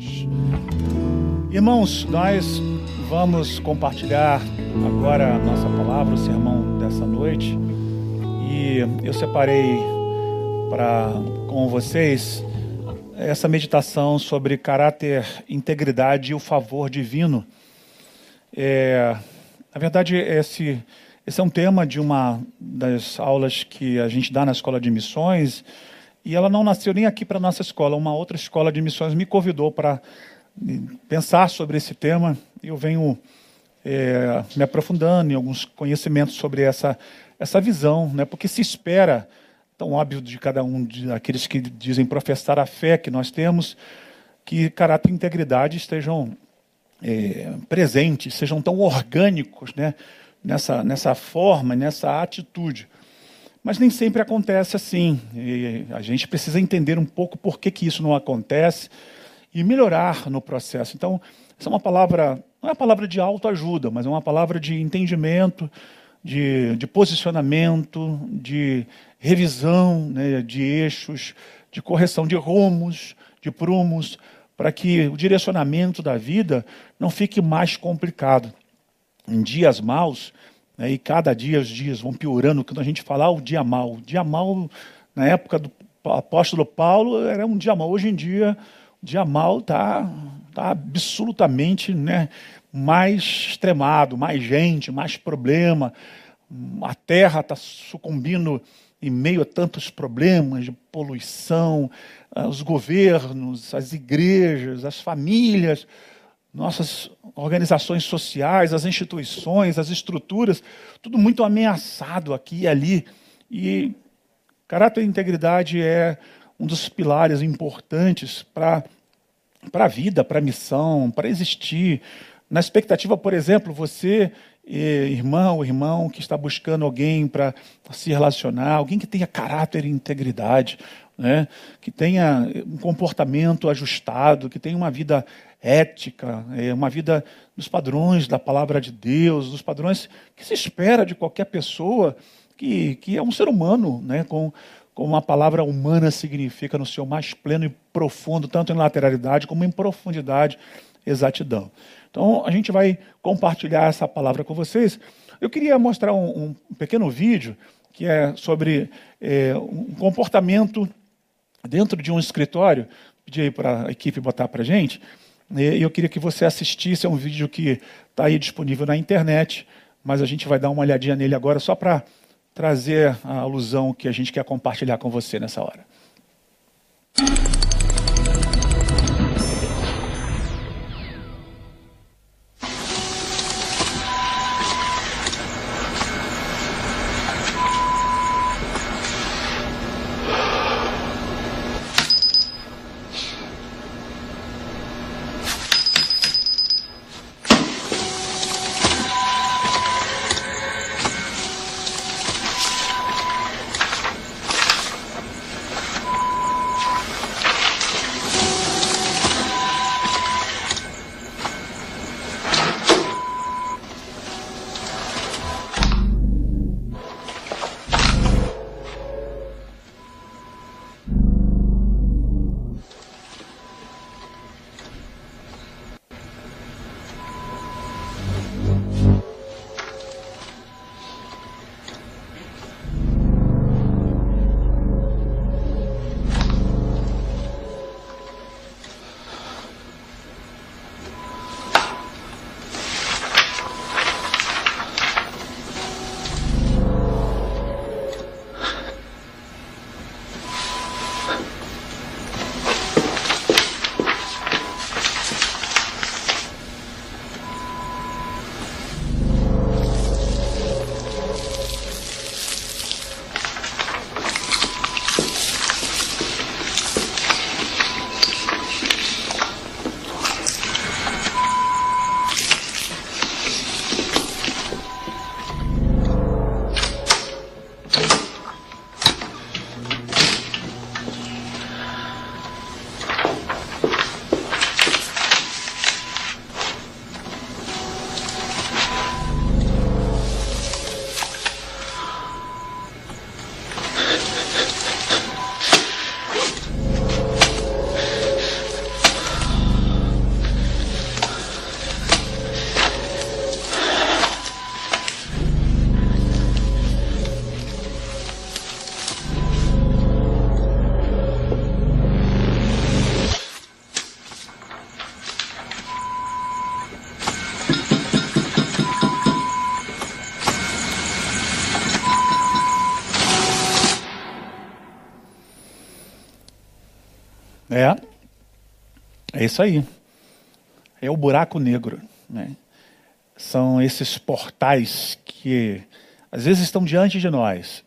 Deus. Irmãos, nós vamos compartilhar agora a nossa palavra, o sermão dessa noite. E eu separei para com vocês essa meditação sobre caráter, integridade e o favor divino. É, na verdade, esse, esse é um tema de uma das aulas que a gente dá na escola de missões. E ela não nasceu nem aqui para a nossa escola, uma outra escola de missões me convidou para pensar sobre esse tema. Eu venho é, me aprofundando em alguns conhecimentos sobre essa, essa visão, né? porque se espera, tão óbvio de cada um daqueles que dizem professar a fé que nós temos, que caráter e integridade estejam é, presentes, sejam tão orgânicos né? nessa, nessa forma, nessa atitude. Mas nem sempre acontece assim. E a gente precisa entender um pouco por que, que isso não acontece e melhorar no processo. Então, essa é uma palavra, não é uma palavra de autoajuda, mas é uma palavra de entendimento, de, de posicionamento, de revisão né, de eixos, de correção de rumos, de prumos, para que o direcionamento da vida não fique mais complicado. Em dias maus, e cada dia os dias vão piorando, quando a gente fala ah, o dia mau. O dia mau, na época do apóstolo Paulo, era um dia mau. Hoje em dia, dia mal está tá absolutamente né, mais extremado, mais gente, mais problema. A terra está sucumbindo em meio a tantos problemas de poluição, ah, os governos, as igrejas, as famílias, nossas organizações sociais, as instituições, as estruturas, tudo muito ameaçado aqui e ali. E caráter e integridade é um dos pilares importantes para a vida, para a missão, para existir. Na expectativa, por exemplo, você, eh, irmão, irmão, que está buscando alguém para se relacionar, alguém que tenha caráter e integridade, né? que tenha um comportamento ajustado, que tenha uma vida ética, eh, uma vida nos padrões da palavra de Deus, dos padrões que se espera de qualquer pessoa que, que é um ser humano, né? com como a palavra humana significa no seu mais pleno e profundo, tanto em lateralidade como em profundidade, exatidão. Então, a gente vai compartilhar essa palavra com vocês. Eu queria mostrar um, um pequeno vídeo que é sobre é, um comportamento dentro de um escritório. Pedi aí para a equipe botar para gente. E eu queria que você assistisse. É um vídeo que está aí disponível na internet, mas a gente vai dar uma olhadinha nele agora só para trazer a alusão que a gente quer compartilhar com você nessa hora. É isso aí. É o buraco negro. Né? São esses portais que às vezes estão diante de nós.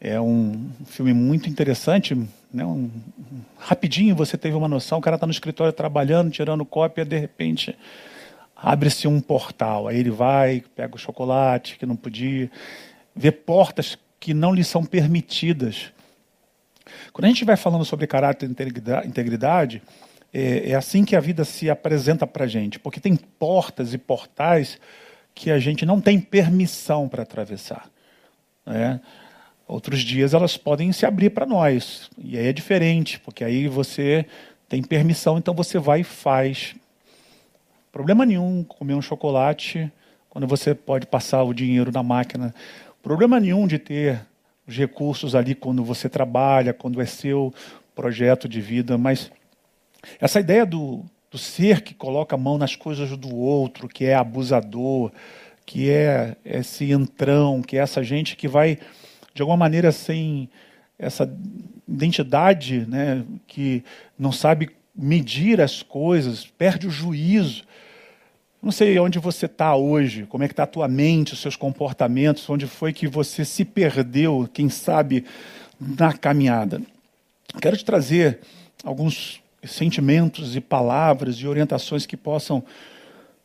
É um filme muito interessante. Né? Um, rapidinho você teve uma noção: o cara está no escritório trabalhando, tirando cópia, de repente abre-se um portal. Aí ele vai, pega o chocolate que não podia, vê portas que não lhe são permitidas. Quando a gente vai falando sobre caráter e integridade, é, é assim que a vida se apresenta para a gente, porque tem portas e portais que a gente não tem permissão para atravessar. Né? Outros dias elas podem se abrir para nós, e aí é diferente, porque aí você tem permissão, então você vai e faz. Problema nenhum comer um chocolate quando você pode passar o dinheiro na máquina. Problema nenhum de ter os recursos ali quando você trabalha, quando é seu projeto de vida, mas essa ideia do, do ser que coloca a mão nas coisas do outro, que é abusador, que é esse entrão, que é essa gente que vai, de alguma maneira, sem essa identidade, né, que não sabe medir as coisas, perde o juízo. Não sei onde você está hoje, como é que está a tua mente, os seus comportamentos, onde foi que você se perdeu, quem sabe, na caminhada. Quero te trazer alguns sentimentos e palavras e orientações que possam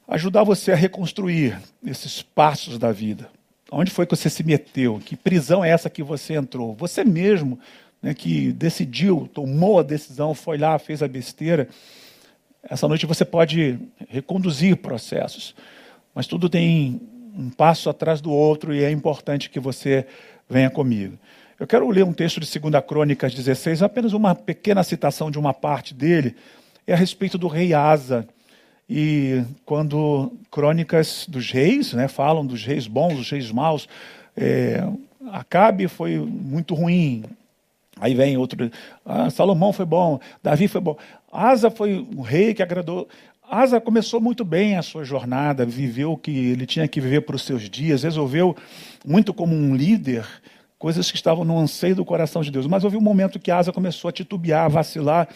ajudar você a reconstruir esses passos da vida. Onde foi que você se meteu? Que prisão é essa que você entrou? Você mesmo né, que decidiu, tomou a decisão, foi lá, fez a besteira. Essa noite você pode reconduzir processos, mas tudo tem um passo atrás do outro e é importante que você venha comigo. Eu quero ler um texto de 2 Crônicas 16, apenas uma pequena citação de uma parte dele, é a respeito do rei Asa. E quando Crônicas dos Reis, né, falam dos reis bons, dos reis maus, é, Acabe foi muito ruim. Aí vem outro, ah, Salomão foi bom, Davi foi bom. Asa foi um rei que agradou. Asa começou muito bem a sua jornada, viveu o que ele tinha que viver para os seus dias, resolveu muito como um líder coisas que estavam no anseio do coração de Deus. Mas houve um momento que Asa começou a titubear, a vacilar.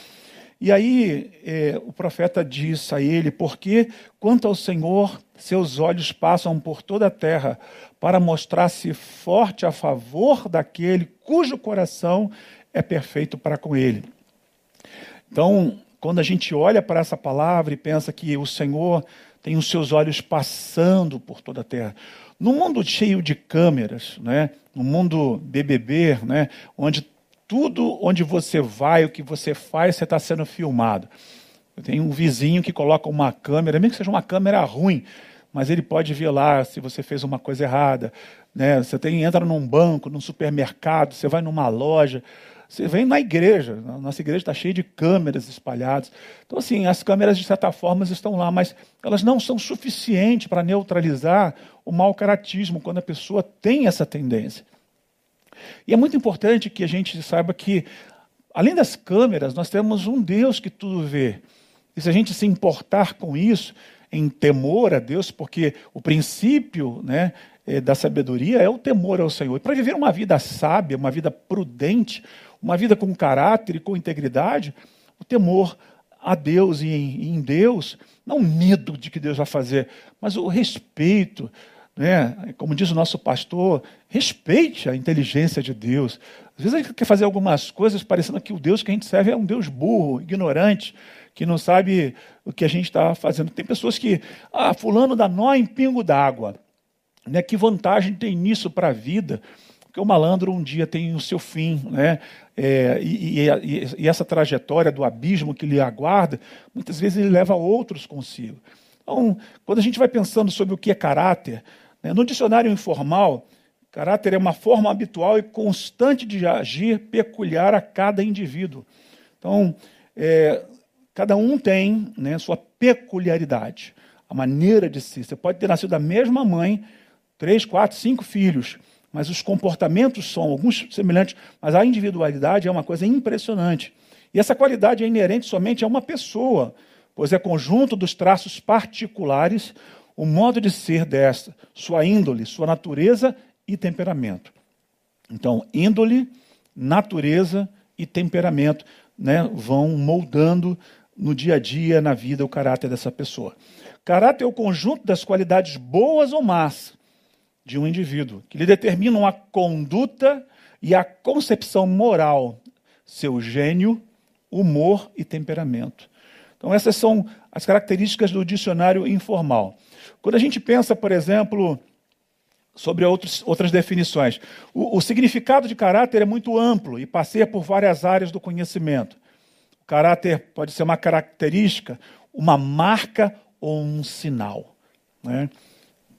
E aí é, o profeta diz a ele: Porque quanto ao Senhor, seus olhos passam por toda a terra para mostrar-se forte a favor daquele cujo coração é perfeito para com ele. Então, quando a gente olha para essa palavra e pensa que o Senhor tem os seus olhos passando por toda a terra, no mundo cheio de câmeras, né, no mundo BBB, né, onde tudo onde você vai, o que você faz, você está sendo filmado. Eu tenho um vizinho que coloca uma câmera, mesmo que seja uma câmera ruim, mas ele pode ver lá se você fez uma coisa errada. Né? Você tem, entra num banco, num supermercado, você vai numa loja, você vem na igreja, nossa igreja está cheia de câmeras espalhadas. Então, assim, as câmeras, de certa forma, estão lá, mas elas não são suficientes para neutralizar o mau caratismo, quando a pessoa tem essa tendência. E é muito importante que a gente saiba que, além das câmeras, nós temos um Deus que tudo vê. E se a gente se importar com isso, em temor a Deus, porque o princípio né, é, da sabedoria é o temor ao Senhor. E para viver uma vida sábia, uma vida prudente, uma vida com caráter e com integridade, o temor a Deus e em, Deus, não o medo de que Deus vai fazer, mas o respeito, né? Como diz o nosso pastor, respeite a inteligência de Deus. Às vezes a gente quer fazer algumas coisas parecendo que o Deus que a gente serve é um Deus burro, ignorante, que não sabe o que a gente está fazendo. Tem pessoas que, ah, fulano dá nó em pingo d'água. Né? Que vantagem tem nisso para a vida? Porque o malandro um dia tem o seu fim, né? É, e, e, e, essa trajetória do abismo que lhe aguarda, muitas vezes ele leva outros consigo. Então, quando a gente vai pensando sobre o que é caráter, né, no dicionário informal, caráter é uma forma habitual e constante de agir peculiar a cada indivíduo. Então, é, cada um tem né, sua peculiaridade, a maneira de ser. Você pode ter nascido da mesma mãe, três, quatro, cinco filhos, mas os comportamentos são alguns semelhantes, mas a individualidade é uma coisa impressionante. E essa qualidade é inerente somente a uma pessoa, pois é conjunto dos traços particulares, o modo de ser desta, sua índole, sua natureza e temperamento. Então, índole, natureza e temperamento. né, vão moldando no dia a dia, na vida, o caráter dessa pessoa. Caráter é o conjunto das qualidades boas ou más de um indivíduo, que lhe determinam a conduta e a concepção moral, seu gênio, humor e temperamento. Então, essas são as características do dicionário informal. Quando a gente pensa, por exemplo, sobre outros, outras definições, o, o significado de caráter é muito amplo e passeia por várias áreas do conhecimento. O caráter pode ser uma característica, uma marca ou um sinal. Né?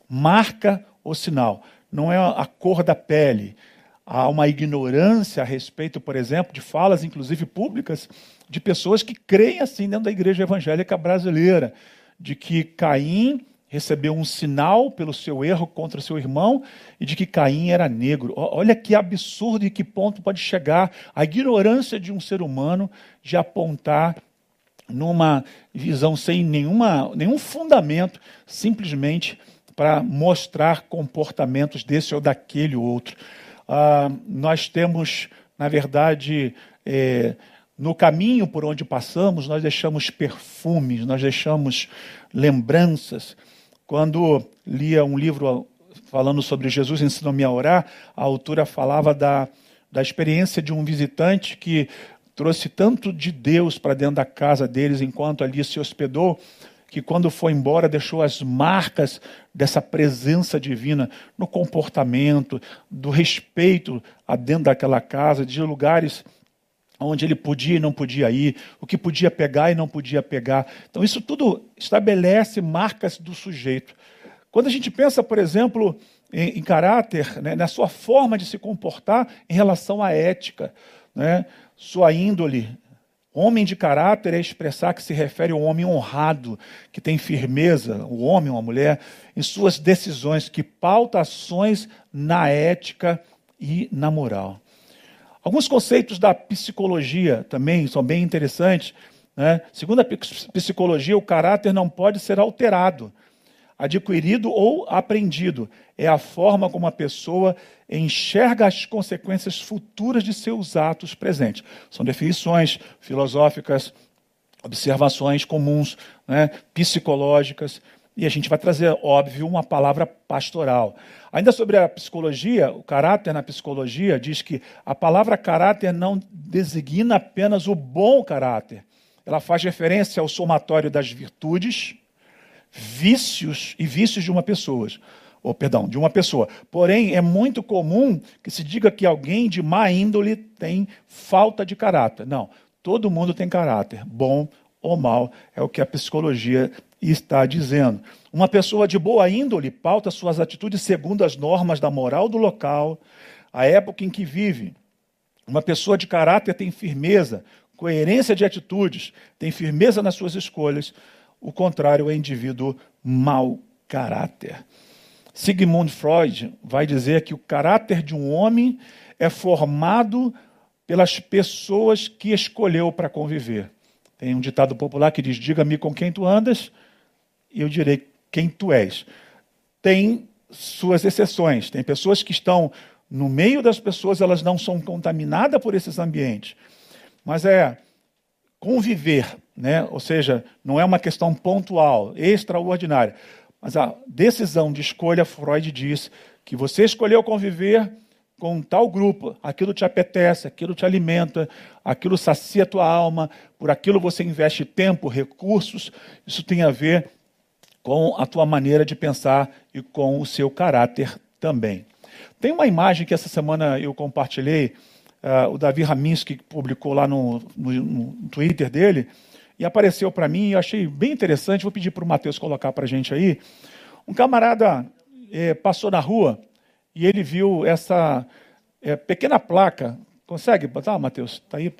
Marca ou sinal. Não é a cor da pele. Há uma ignorância a respeito, por exemplo, de falas, inclusive públicas, de pessoas que creem assim dentro da igreja evangélica brasileira, de que Caim recebeu um sinal pelo seu erro contra seu irmão e de que Caim era negro. Olha que absurdo e que ponto pode chegar a ignorância de um ser humano de apontar numa visão sem nenhuma, nenhum fundamento, simplesmente para mostrar comportamentos desse ou daquele outro. Ah, nós temos, na verdade, é, no caminho por onde passamos, nós deixamos perfumes, nós deixamos lembranças. Quando lia um livro falando sobre Jesus ensinou-me a orar, a autora falava da, da experiência de um visitante que trouxe tanto de Deus para dentro da casa deles enquanto ali se hospedou, que quando foi embora deixou as marcas dessa presença divina no comportamento, do respeito dentro daquela casa, de lugares onde ele podia e não podia ir, o que podia pegar e não podia pegar. Então, isso tudo estabelece marcas do sujeito. Quando a gente pensa, por exemplo, em, em caráter, né, na sua forma de se comportar em relação à ética, né, sua índole, Homem de caráter é expressar que se refere ao homem honrado, que tem firmeza, o homem ou a mulher, em suas decisões, que pauta ações na ética e na moral. Alguns conceitos da psicologia também são bem interessantes. Né? Segundo a psicologia, o caráter não pode ser alterado, adquirido ou aprendido. É a forma como a pessoa enxerga as consequências futuras de seus atos presentes. São definições filosóficas, observações comuns, né? psicológicas. E a gente vai trazer, óbvio, uma palavra pastoral. Ainda sobre a psicologia, o caráter na psicologia diz que a palavra caráter não designa apenas o bom caráter. Ela faz referência ao somatório das virtudes, vícios e vícios de uma pessoa. Ou, perdão, de uma pessoa. Porém, é muito comum que se diga que alguém de má índole tem falta de caráter. Não, todo mundo tem caráter, bom ou mal, é o que a psicologia está dizendo. Uma pessoa de boa índole pauta suas atitudes segundo as normas da moral do local, a época em que vive. Uma pessoa de caráter tem firmeza, coerência de atitudes, tem firmeza nas suas escolhas. O contrário é indivíduo mau caráter. Sigmund Freud vai dizer que o caráter de um homem é formado pelas pessoas que escolheu para conviver. Tem um ditado popular que diz: Diga-me com quem tu andas, e eu direi quem tu és. Tem suas exceções. Tem pessoas que estão no meio das pessoas, elas não são contaminadas por esses ambientes. Mas é conviver, né? ou seja, não é uma questão pontual, extraordinária. Mas a decisão de escolha, Freud diz que você escolheu conviver com tal grupo, aquilo te apetece, aquilo te alimenta, aquilo sacia tua alma, por aquilo você investe tempo, recursos, isso tem a ver com a tua maneira de pensar e com o seu caráter também. Tem uma imagem que essa semana eu compartilhei, uh, o Davi Raminski publicou lá no, no, no Twitter dele, e apareceu para mim, e eu achei bem interessante, vou pedir para o Matheus colocar para a gente aí. Um camarada eh, passou na rua e ele viu essa eh, pequena placa. Consegue botar, Matheus? Está aí?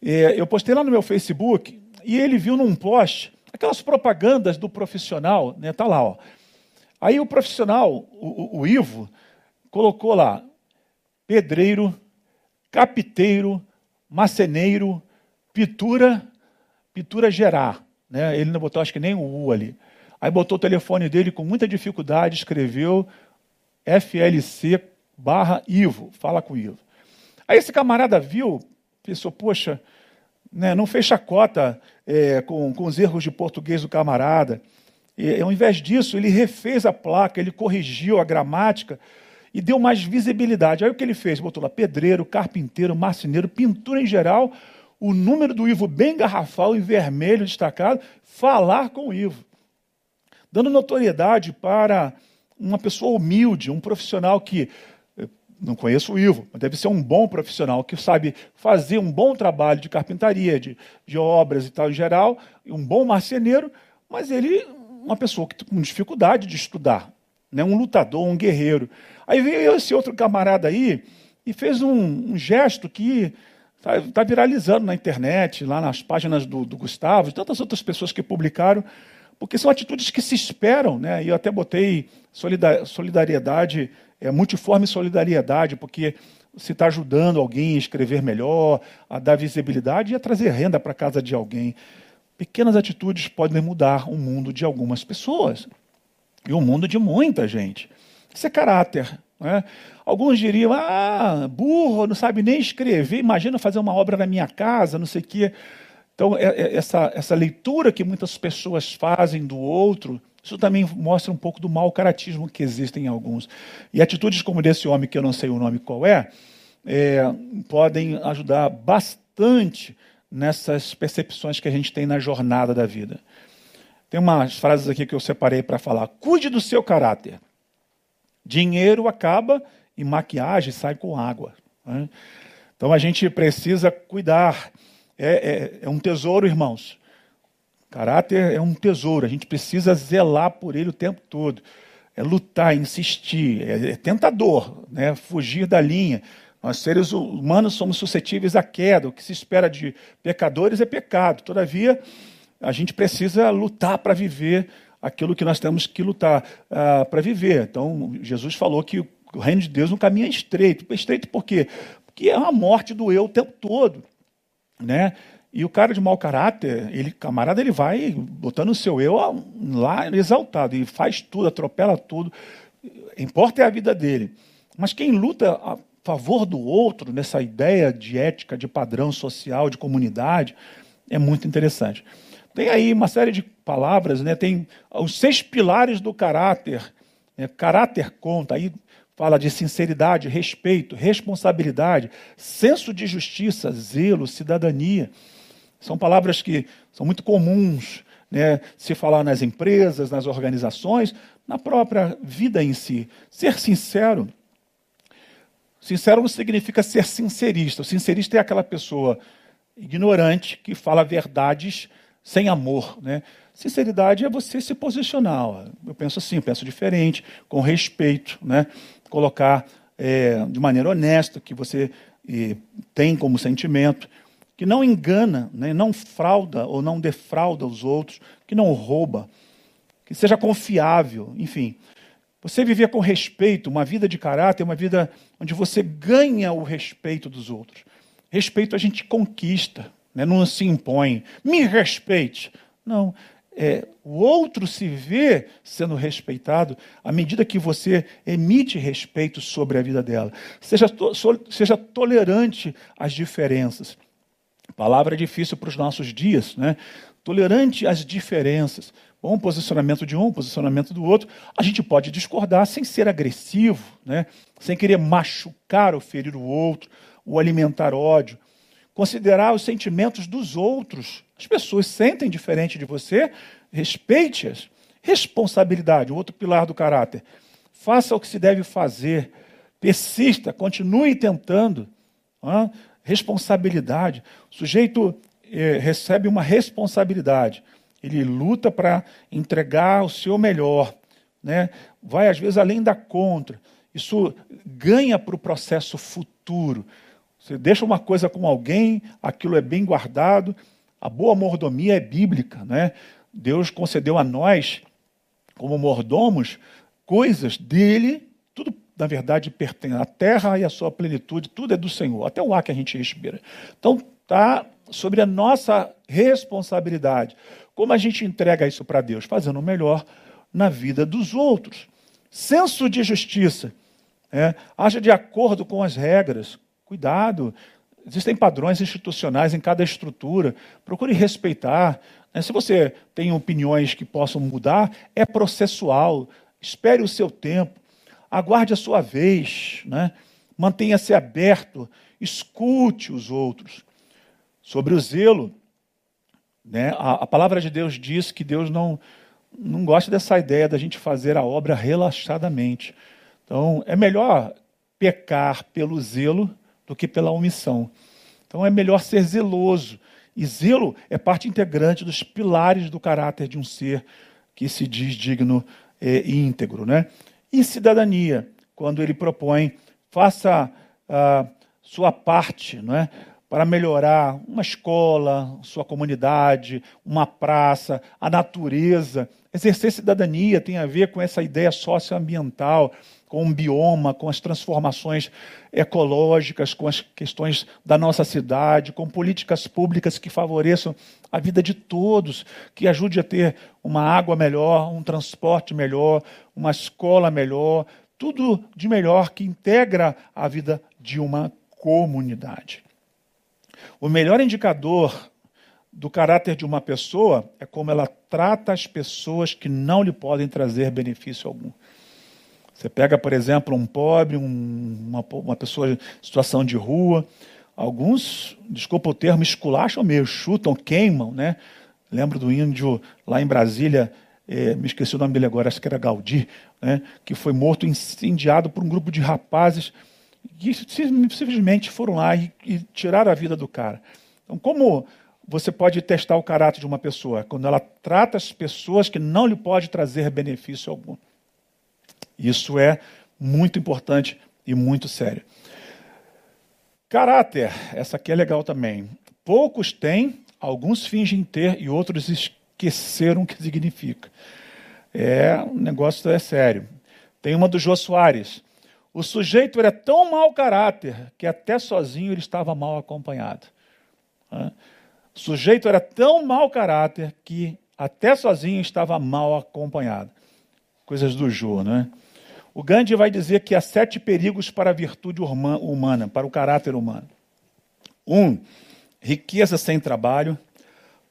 Eh, eu postei lá no meu Facebook e ele viu num post aquelas propagandas do profissional, né? Tá lá, ó. Aí o profissional, o, o, o Ivo, colocou lá pedreiro, capiteiro, maceneiro, pitura, pitura gerar. Né? Ele não botou, acho que nem o U ali. Aí botou o telefone dele com muita dificuldade, escreveu FLC barra Ivo, fala com o Ivo. Aí esse camarada viu pensou, poxa, né, não fez chacota é, com, com os erros de português do camarada. E, ao invés disso, ele refez a placa, ele corrigiu a gramática e deu mais visibilidade. Aí o que ele fez? Botou lá pedreiro, carpinteiro, marceneiro, pintura em geral, o número do Ivo bem garrafal em vermelho destacado, falar com o Ivo. Dando notoriedade para uma pessoa humilde, um profissional que não conheço o Ivo, mas deve ser um bom profissional que sabe fazer um bom trabalho de carpintaria, de, de obras e tal em geral, um bom marceneiro, mas ele uma pessoa que com dificuldade de estudar, né? um lutador, um guerreiro. Aí veio esse outro camarada aí e fez um, um gesto que está tá viralizando na internet, lá nas páginas do, do Gustavo, e tantas outras pessoas que publicaram, porque são atitudes que se esperam, né? E eu até botei solidariedade é, multiforme solidariedade, porque você está ajudando alguém a escrever melhor, a dar visibilidade e a trazer renda para a casa de alguém. Pequenas atitudes podem mudar o mundo de algumas pessoas e o mundo de muita gente. Isso é caráter. Né? Alguns diriam, ah, burro, não sabe nem escrever, imagina fazer uma obra na minha casa, não sei o quê. Então, é, é, essa, essa leitura que muitas pessoas fazem do outro isso também mostra um pouco do mau caratismo que existe em alguns. E atitudes como desse homem, que eu não sei o nome qual é, é podem ajudar bastante nessas percepções que a gente tem na jornada da vida. Tem umas frases aqui que eu separei para falar. Cuide do seu caráter. Dinheiro acaba e maquiagem sai com água. Né? Então a gente precisa cuidar. É, é, é um tesouro, irmãos. Caráter é um tesouro, a gente precisa zelar por ele o tempo todo. É lutar, insistir, é, é tentador, né? fugir da linha. Nós, seres humanos, somos suscetíveis à queda. O que se espera de pecadores é pecado. Todavia, a gente precisa lutar para viver aquilo que nós temos que lutar uh, para viver. Então, Jesus falou que o reino de Deus é um caminho estreito. Estreito por quê? Porque é a morte do eu o tempo todo. Né? E o cara de mau caráter, ele, camarada, ele vai botando o seu eu lá exaltado e faz tudo, atropela tudo. Importa é a vida dele. Mas quem luta a favor do outro, nessa ideia de ética, de padrão social, de comunidade, é muito interessante. Tem aí uma série de palavras, né? tem os seis pilares do caráter. Né? Caráter conta, aí fala de sinceridade, respeito, responsabilidade, senso de justiça, zelo, cidadania. São palavras que são muito comuns né, se falar nas empresas, nas organizações, na própria vida em si. Ser sincero. Sincero não significa ser sincerista. O sincerista é aquela pessoa ignorante que fala verdades sem amor. Né? Sinceridade é você se posicionar. Eu penso assim, eu penso diferente, com respeito, né? colocar é, de maneira honesta que você e, tem como sentimento que não engana, né, não frauda ou não defrauda os outros, que não rouba, que seja confiável, enfim. Você viver com respeito, uma vida de caráter, uma vida onde você ganha o respeito dos outros. Respeito a gente conquista, né, não se impõe. Me respeite. Não. É, o outro se vê sendo respeitado à medida que você emite respeito sobre a vida dela. Seja, to, seja tolerante às diferenças. Palavra difícil para os nossos dias, né? Tolerante às diferenças. Bom posicionamento de um, posicionamento do outro. A gente pode discordar sem ser agressivo, né? sem querer machucar ou ferir o outro, ou alimentar ódio. Considerar os sentimentos dos outros. As pessoas sentem diferente de você, respeite-as. Responsabilidade, o outro pilar do caráter. Faça o que se deve fazer. Persista, continue tentando responsabilidade. O sujeito eh, recebe uma responsabilidade. Ele luta para entregar o seu melhor. Né? Vai, às vezes, além da contra. Isso ganha para o processo futuro. Você deixa uma coisa com alguém, aquilo é bem guardado. A boa mordomia é bíblica. Né? Deus concedeu a nós, como mordomos, coisas dele, tudo na verdade, pertence. A terra e a sua plenitude, tudo é do Senhor, até o ar que a gente respira. Então, está sobre a nossa responsabilidade. Como a gente entrega isso para Deus? Fazendo o melhor na vida dos outros. Senso de justiça. É, de acordo com as regras. Cuidado. Existem padrões institucionais em cada estrutura. Procure respeitar. Né? Se você tem opiniões que possam mudar, é processual. Espere o seu tempo. Aguarde a sua vez. Né? Mantenha-se aberto. Escute os outros. Sobre o zelo, né? a, a palavra de Deus diz que Deus não, não gosta dessa ideia da gente fazer a obra relaxadamente. Então, é melhor pecar pelo zelo do que pela omissão. Então, é melhor ser zeloso. E zelo é parte integrante dos pilares do caráter de um ser que se diz digno é, e íntegro. Né? E cidadania, quando ele propõe, faça a sua parte, não é? para melhorar uma escola, sua comunidade, uma praça, a natureza. Exercer cidadania tem a ver com essa ideia socioambiental, com o bioma, com as transformações ecológicas, com as questões da nossa cidade, com políticas públicas que favoreçam a vida de todos, que ajude a ter uma água melhor, um transporte melhor, uma escola melhor, tudo de melhor que integra a vida de uma comunidade. O melhor indicador do caráter de uma pessoa é como ela trata as pessoas que não lhe podem trazer benefício algum. Você pega, por exemplo, um pobre, um, uma, uma pessoa em situação de rua, alguns, desculpa o termo, esculacham meio, chutam, queimam, né? Lembro do índio lá em Brasília, é, me esqueci o nome dele agora, acho que era Gaudí, né? que foi morto incendiado por um grupo de rapazes que simplesmente foram lá e, e tiraram a vida do cara. Então, como você pode testar o caráter de uma pessoa? Quando ela trata as pessoas que não lhe pode trazer benefício algum. Isso é muito importante e muito sério. Caráter, essa aqui é legal também. Poucos têm, alguns fingem ter e outros esqueceram o que significa. É, o negócio é sério. Tem uma do Jô Soares. O sujeito era tão mau caráter que até sozinho ele estava mal acompanhado. O sujeito era tão mau caráter que até sozinho estava mal acompanhado. Coisas do Jô, não é? O Gandhi vai dizer que há sete perigos para a virtude humana, para o caráter humano. Um, riqueza sem trabalho,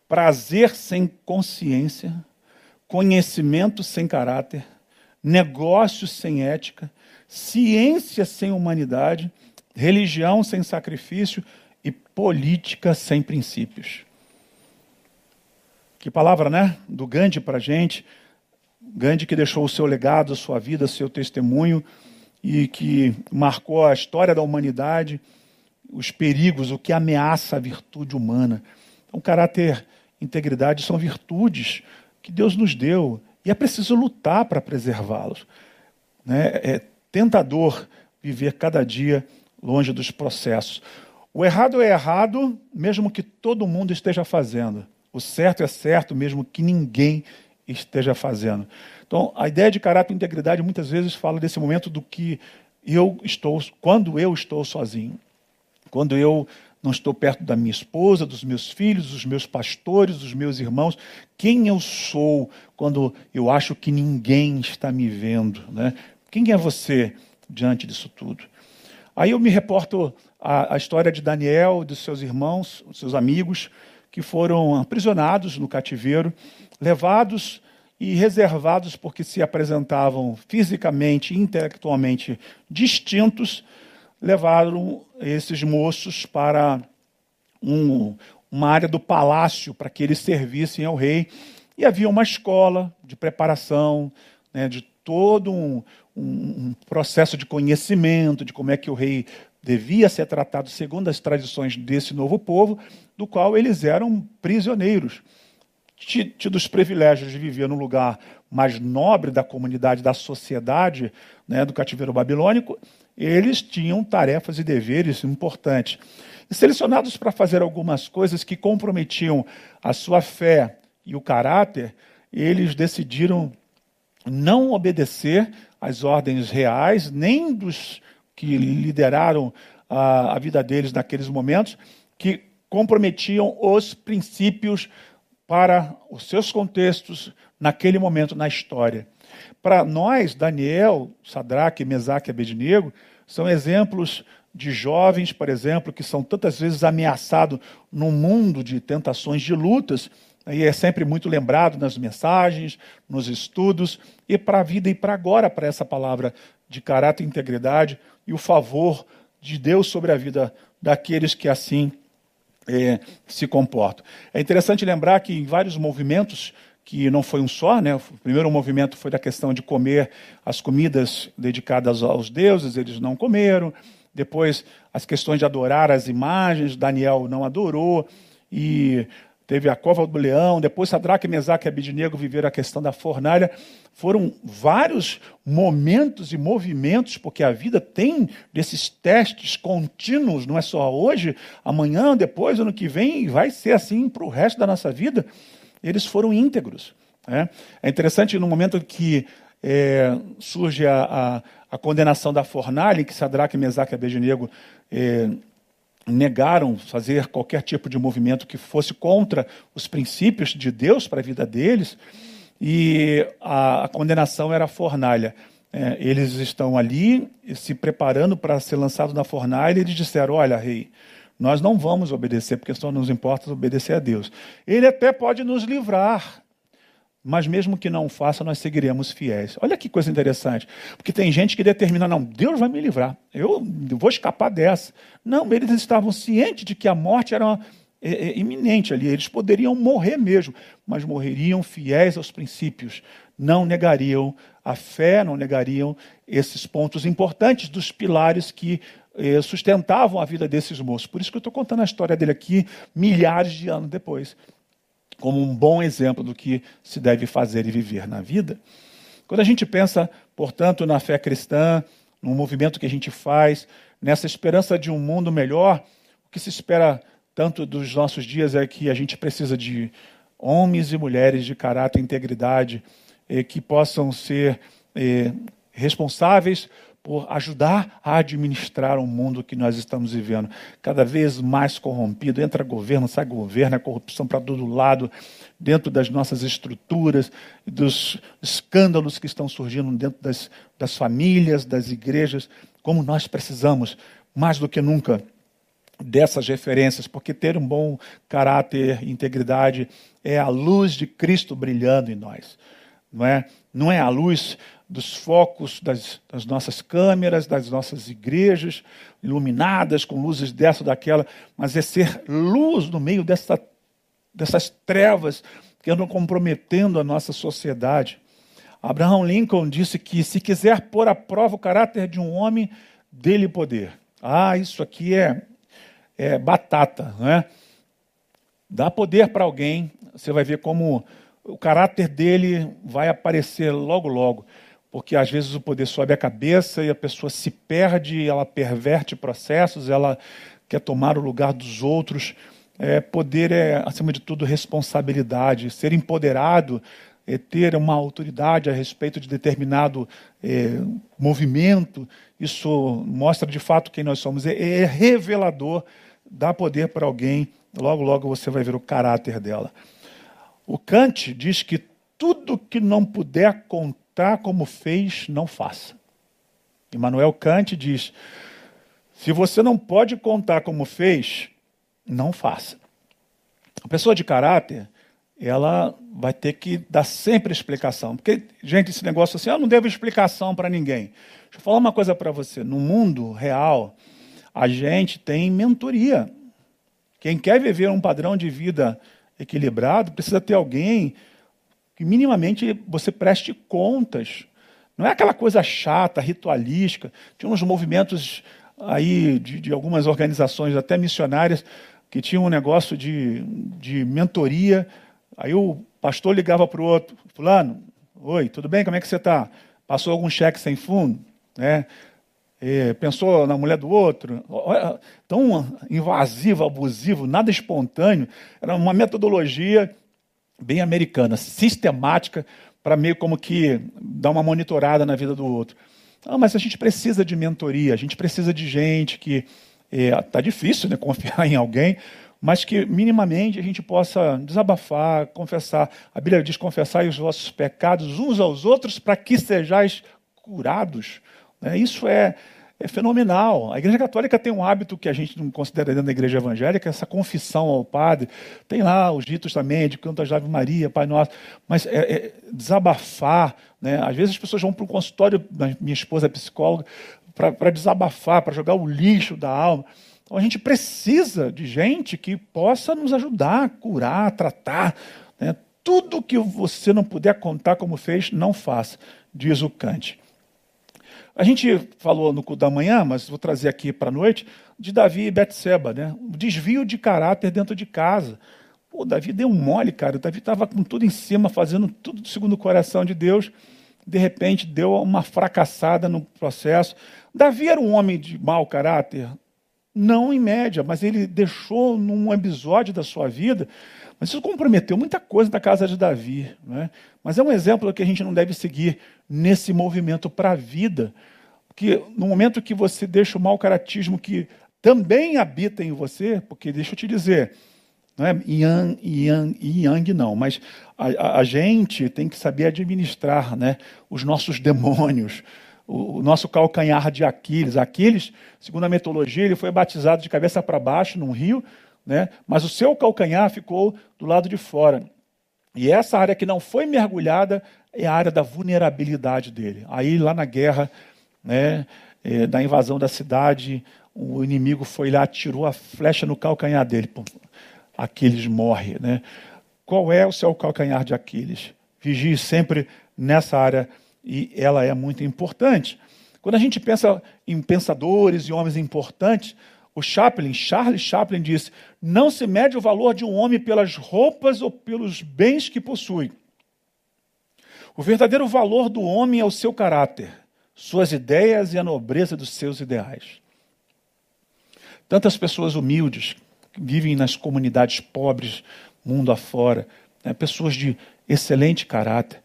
prazer sem consciência, conhecimento sem caráter, negócios sem ética, ciência sem humanidade, religião sem sacrifício e política sem princípios. Que palavra, né? Do Gandhi para a gente. Gandhi que deixou o seu legado, a sua vida, seu testemunho e que marcou a história da humanidade, os perigos, o que ameaça a virtude humana. Então, caráter, integridade são virtudes que Deus nos deu e é preciso lutar para preservá-los. Né? É, tentador viver cada dia longe dos processos. O errado é errado, mesmo que todo mundo esteja fazendo. O certo é certo, mesmo que ninguém esteja fazendo. Então, a ideia de caráter e integridade muitas vezes fala desse momento do que eu estou, quando eu estou sozinho. Quando eu não estou perto da minha esposa, dos meus filhos, dos meus pastores, dos meus irmãos. Quem eu sou quando eu acho que ninguém está me vendo? Né? Quem é você diante disso tudo? Aí eu me reporto a, a história de Daniel dos seus irmãos, seus amigos, que foram aprisionados no cativeiro, levados e reservados porque se apresentavam fisicamente e intelectualmente distintos, levaram esses moços para um, uma área do palácio para que eles servissem ao rei. E havia uma escola de preparação, né, de todo um, um, processo de conhecimento de como é que o rei devia ser tratado segundo as tradições desse novo povo, do qual eles eram prisioneiros, tidos privilégios de viver num lugar mais nobre da comunidade, da sociedade, né, do cativeiro babilônico, eles tinham tarefas e deveres importantes. Selecionados para fazer algumas coisas que comprometiam a sua fé e o caráter, eles decidiram não obedecer às ordens reais, nem dos que lideraram a, a vida deles naqueles momentos, que comprometiam os princípios para os seus contextos naquele momento na história. Para nós, Daniel, Sadraque, Mesaque e Abednego são exemplos de jovens, por exemplo, que são tantas vezes ameaçados num mundo de tentações, de lutas, e é sempre muito lembrado nas mensagens, nos estudos, e para a vida e para agora, para essa palavra de caráter e integridade e o favor de Deus sobre a vida daqueles que assim é, se comportam. É interessante lembrar que em vários movimentos, que não foi um só, né? o primeiro movimento foi da questão de comer as comidas dedicadas aos deuses, eles não comeram. Depois, as questões de adorar as imagens, Daniel não adorou. E teve a cova do leão, depois Sadraque, Mesaque e Abidinego viveram a questão da fornalha. Foram vários momentos e movimentos, porque a vida tem desses testes contínuos, não é só hoje, amanhã, depois, ano que vem, vai ser assim para o resto da nossa vida. Eles foram íntegros. Né? É interessante no momento que é, surge a, a, a, condenação da fornalha, em que Sadraque, Mesaque e Abidinego é, negaram fazer qualquer tipo de movimento que fosse contra os princípios de Deus para a vida deles, e a, a condenação era a fornalha. É, eles estão ali se preparando para ser lançados na fornalha, e eles disseram: Olha, rei, nós não vamos obedecer, porque só nos importa obedecer a Deus. Ele até pode nos livrar, mas mesmo que não faça, nós seguiremos fiéis. Olha que coisa interessante. Porque tem gente que determina, não, Deus vai me livrar, eu vou escapar dessa. Não, eles estavam cientes de que a morte era é, é, iminente ali, eles poderiam morrer mesmo, mas morreriam fiéis aos princípios, não negariam a fé, não negariam esses pontos importantes dos pilares que eh, sustentavam a vida desses moços. Por isso que eu estou contando a história dele aqui, milhares de anos depois como um bom exemplo do que se deve fazer e viver na vida. Quando a gente pensa, portanto, na fé cristã, no movimento que a gente faz, nessa esperança de um mundo melhor, o que se espera tanto dos nossos dias é que a gente precisa de homens e mulheres de caráter e integridade eh, que possam ser eh, responsáveis por ajudar a administrar o mundo que nós estamos vivendo, cada vez mais corrompido. Entra governo, sai governo, é corrupção para todo lado, dentro das nossas estruturas, dos escândalos que estão surgindo dentro das, das famílias, das igrejas. Como nós precisamos, mais do que nunca, dessas referências, porque ter um bom caráter integridade é a luz de Cristo brilhando em nós. Não é, não é a luz dos focos das, das, nossas câmeras, das nossas igrejas, iluminadas com luzes dessa ou daquela, mas é ser luz no meio dessa, dessas trevas que andam comprometendo a nossa sociedade. Abraham Lincoln disse que se quiser pôr à prova o caráter de um homem, dele poder. Ah, isso aqui é, é batata, não é? Dá poder para alguém, você vai ver como o caráter dele vai aparecer logo, logo porque às vezes o poder sobe a cabeça e a pessoa se perde, ela perverte processos, ela quer tomar o lugar dos outros. É, poder é, acima de tudo, responsabilidade. Ser empoderado é ter uma autoridade a respeito de determinado é, movimento. Isso mostra de fato quem nós somos. É, é revelador, dá poder para alguém. Logo, logo você vai ver o caráter dela. O Kant diz que tudo que não puder contar como fez, não faça. Immanuel Kant diz: se você não pode contar como fez, não faça. A pessoa de caráter, ela vai ter que dar sempre explicação. Porque, gente, esse negócio assim, eu não devo explicação para ninguém. Deixa eu falar uma coisa para você. No mundo real, a gente tem mentoria. Quem quer viver um padrão de vida equilibrado precisa ter alguém que minimamente você preste contas. Não é aquela coisa chata, ritualística. Tinha uns movimentos aí de, de algumas organizações, até missionárias, que tinham um negócio de, de mentoria. Aí o pastor ligava para o outro, fulano, oi, tudo bem, como é que você está? Passou algum cheque sem fundo? Né? E pensou na mulher do outro? Tão invasivo, abusivo, nada espontâneo. Era uma metodologia bem americana, sistemática, para meio como que dar uma monitorada na vida do outro. Ah, mas a gente precisa de mentoria, a gente precisa de gente que. Está é, difícil né, confiar em alguém, mas que minimamente a gente possa desabafar, confessar. A Bíblia diz: confessar os vossos pecados uns aos outros para que sejais curados. Né? Isso é, é fenomenal. A Igreja Católica tem um hábito que a gente não considera dentro da Igreja Evangélica, essa confissão ao Padre. Tem lá os ritos também, de canto Ave Maria, Pai Nosso. Mas é, é, desabafar, né? Às vezes as pessoas vão para o consultório, minha esposa é psicóloga, para desabafar, para jogar o lixo da alma. Então a gente precisa de gente que possa nos ajudar a curar, a tratar. Né? Tudo que você não puder contar como fez, não faça, diz o Kant. A gente falou no culto da manhã, mas vou trazer aqui para a noite, de Davi e Betseba, né? O desvio de caráter dentro de casa. Pô, Davi deu um mole, cara. O Davi estava com tudo em cima, fazendo tudo segundo o coração de Deus. De repente, deu uma fracassada no processo. Davi era um homem de mau caráter? Não em média, mas ele deixou num episódio da sua vida mas isso comprometeu muita coisa da casa de Davi. Né? Mas é um exemplo que a gente não deve seguir nesse movimento para a vida. Porque no momento que você deixa o mau caratismo que também habita em você, porque deixa eu te dizer, não é yang, yang, yang não, mas a, a, gente tem que saber administrar né, os nossos demônios, o, o nosso calcanhar de Aquiles. Aquiles, segundo a mitologia, ele foi batizado de cabeça para baixo num rio, né, mas o seu calcanhar ficou do lado de fora. E essa área que não foi mergulhada é a área da vulnerabilidade dele. Aí, lá na guerra, né, é, da invasão da cidade, o inimigo foi lá, tirou a flecha no calcanhar dele. Pô, Aquiles morre. Né? Qual é o seu calcanhar de Aquiles? Vigie sempre nessa área e ela é muito importante. Quando a gente pensa em pensadores e homens importantes, o Chaplin, Charles Chaplin disse: não se mede o valor de um homem pelas roupas ou pelos bens que possui. O verdadeiro valor do homem é o seu caráter, suas ideias e a nobreza dos seus ideais. Tantas pessoas humildes que vivem nas comunidades pobres, mundo afora, né, pessoas de excelente caráter.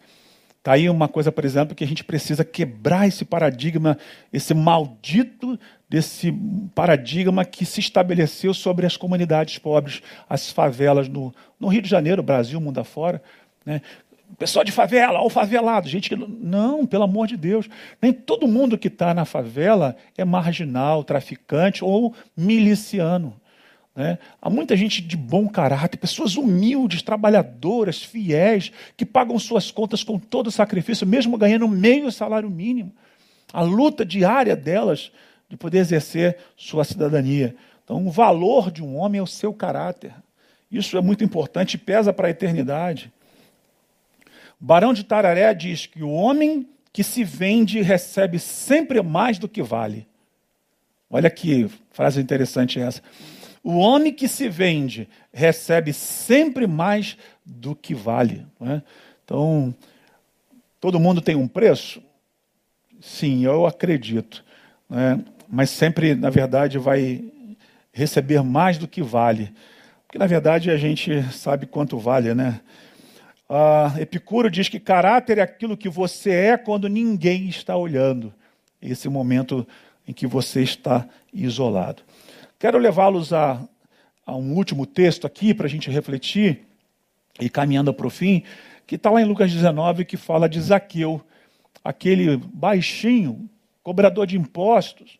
Está aí uma coisa, por exemplo, que a gente precisa quebrar esse paradigma, esse maldito desse paradigma que se estabeleceu sobre as comunidades pobres, as favelas no, no Rio de Janeiro, Brasil, mundo afora. Né? pessoal de favela, ou favelado, gente que. Não, pelo amor de Deus. Nem todo mundo que está na favela é marginal, traficante ou miliciano. Né? Há muita gente de bom caráter, pessoas humildes, trabalhadoras, fiéis, que pagam suas contas com todo sacrifício, mesmo ganhando meio salário mínimo. A luta diária delas de poder exercer sua cidadania. Então, o valor de um homem é o seu caráter. Isso é muito importante e pesa para a eternidade. Barão de Tararé diz que o homem que se vende recebe sempre mais do que vale. Olha que frase interessante essa. O homem que se vende recebe sempre mais do que vale. É? Então, todo mundo tem um preço? Sim, eu acredito. É? Mas sempre, na verdade, vai receber mais do que vale. Porque, na verdade, a gente sabe quanto vale, né? Uh, Epicuro diz que caráter é aquilo que você é quando ninguém está olhando. Esse momento em que você está isolado. Quero levá-los a, a, um último texto aqui para a gente refletir e caminhando para o fim, que está lá em Lucas 19, que fala de Zaqueu, aquele baixinho, cobrador de impostos,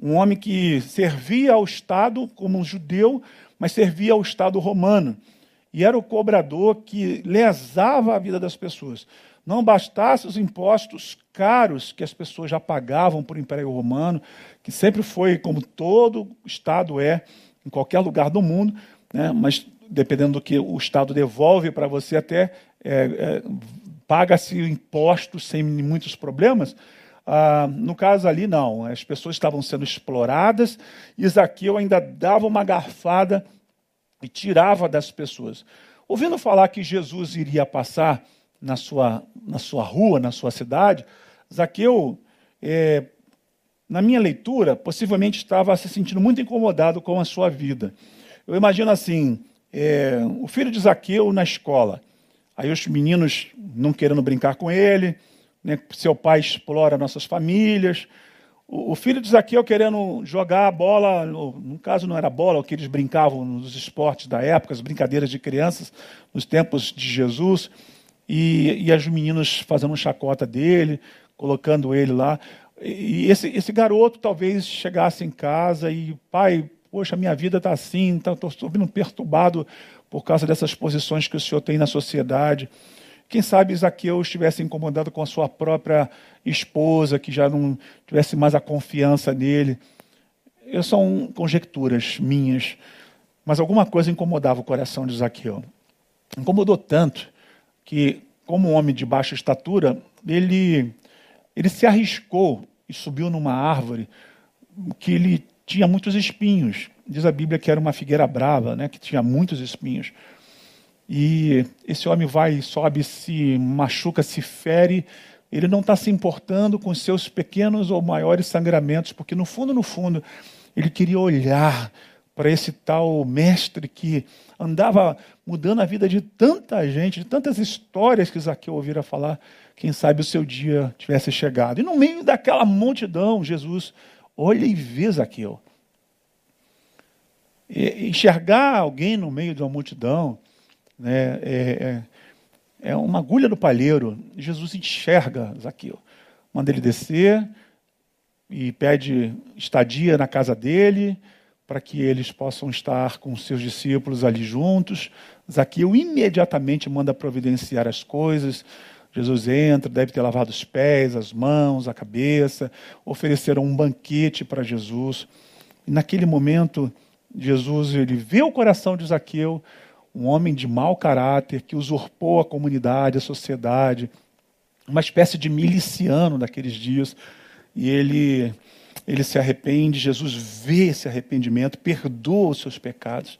um homem que servia ao Estado como um judeu, mas servia ao Estado romano e era o cobrador que lesava a vida das pessoas. Não bastasse os impostos caros que as pessoas já pagavam o Império Romano, que sempre foi como todo Estado é, em qualquer lugar do mundo, né? mas dependendo do que o Estado devolve para você, até é, é, paga-se impostos sem muitos problemas. Ah, no caso ali, não, as pessoas estavam sendo exploradas, e Zaqueu ainda dava uma garfada e tirava das pessoas. Ouvindo falar que Jesus iria passar na sua, na sua rua, na sua cidade, Zaqueu, é, na minha leitura, possivelmente estava se sentindo muito incomodado com a sua vida. Eu imagino assim: é, o filho de Zaqueu na escola, aí os meninos não querendo brincar com ele, né, seu pai explora nossas famílias, o, filho de Zaqueu querendo jogar a bola, no caso não era bola, o que eles brincavam nos esportes da época, as brincadeiras de crianças, nos tempos de Jesus, e, e as meninas fazendo chacota dele, colocando ele lá. E esse, esse garoto talvez chegasse em casa e, pai, poxa, minha vida está assim, estou tá, sendo perturbado por causa dessas posições que o senhor tem na sociedade. Quem sabe Zaqueu estivesse incomodado com a sua própria esposa, que já não tivesse mais a confiança nele. Eu são conjecturas minhas, mas alguma coisa incomodava o coração de Zaqueu. Incomodou tanto que, como um homem de baixa estatura, ele, ele se arriscou e subiu numa árvore que ele tinha muitos espinhos. Diz a Bíblia que era uma figueira brava, né, que tinha muitos espinhos. E esse homem vai, sobe, se machuca, se fere. Ele não está se importando com seus pequenos ou maiores sangramentos, porque no fundo, no fundo, ele queria olhar para esse tal mestre que andava mudando a vida de tanta gente, de tantas histórias que Zaqueu ouvira falar. Quem sabe o seu dia tivesse chegado. E no meio daquela multidão, Jesus olha e vê Zaqueu. E, enxergar alguém no meio de uma multidão né, é, é, é uma agulha no palheiro. Jesus enxerga Zaqueu. Manda ele descer e pede estadia na casa dele para que eles possam estar com seus discípulos ali juntos. Zaqueu imediatamente manda providenciar as coisas. Jesus entra, deve ter lavado os pés, as mãos, a cabeça, ofereceram um banquete para Jesus. E naquele momento, Jesus ele vê o coração de Zaqueu, um homem de mau caráter que usurpou a comunidade, a sociedade, uma espécie de miliciano daqueles dias, e ele ele se arrepende, Jesus vê esse arrependimento, perdoa os seus pecados.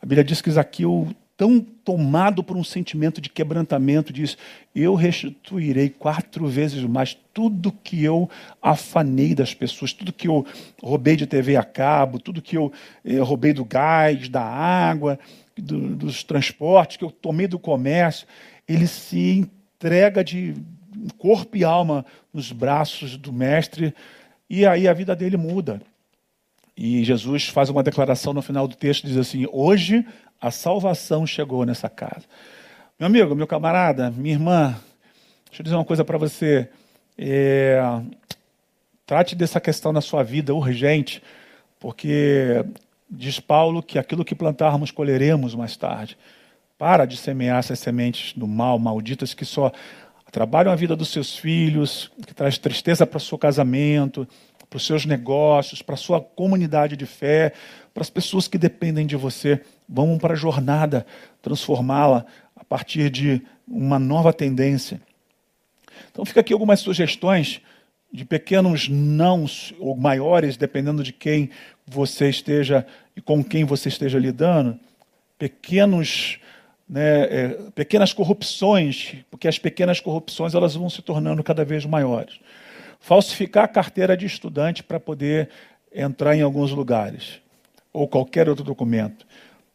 A Bíblia diz que Zaqueu, tão tomado por um sentimento de quebrantamento, diz: Eu restituirei quatro vezes mais tudo que eu afanei das pessoas, tudo que eu roubei de TV a cabo, tudo que eu eh, roubei do gás, da água, do, dos transportes, que eu tomei do comércio. Ele se entrega de corpo e alma nos braços do Mestre e aí a vida dele muda. E Jesus faz uma declaração no final do texto, diz assim: Hoje a salvação chegou nessa casa. Meu amigo, meu camarada, minha irmã, deixa eu dizer uma coisa para você. É, trate dessa questão na sua vida urgente, porque diz Paulo que aquilo que plantarmos colheremos mais tarde. Para de semear essas sementes do mal, malditas, que só atrapalham a vida dos seus filhos, que traz tristeza para o seu casamento, para os seus negócios, para a sua comunidade de fé, para as pessoas que dependem de você. Vamos para a jornada, transformá-la a partir de uma nova tendência. Então fica aqui algumas sugestões de pequenos nãos ou maiores, dependendo de quem você esteja e com quem você esteja lidando, pequenos né, é, pequenas corrupções, porque as pequenas corrupções elas vão se tornando cada vez maiores. Falsificar a carteira de estudante para poder entrar em alguns lugares, ou qualquer outro documento.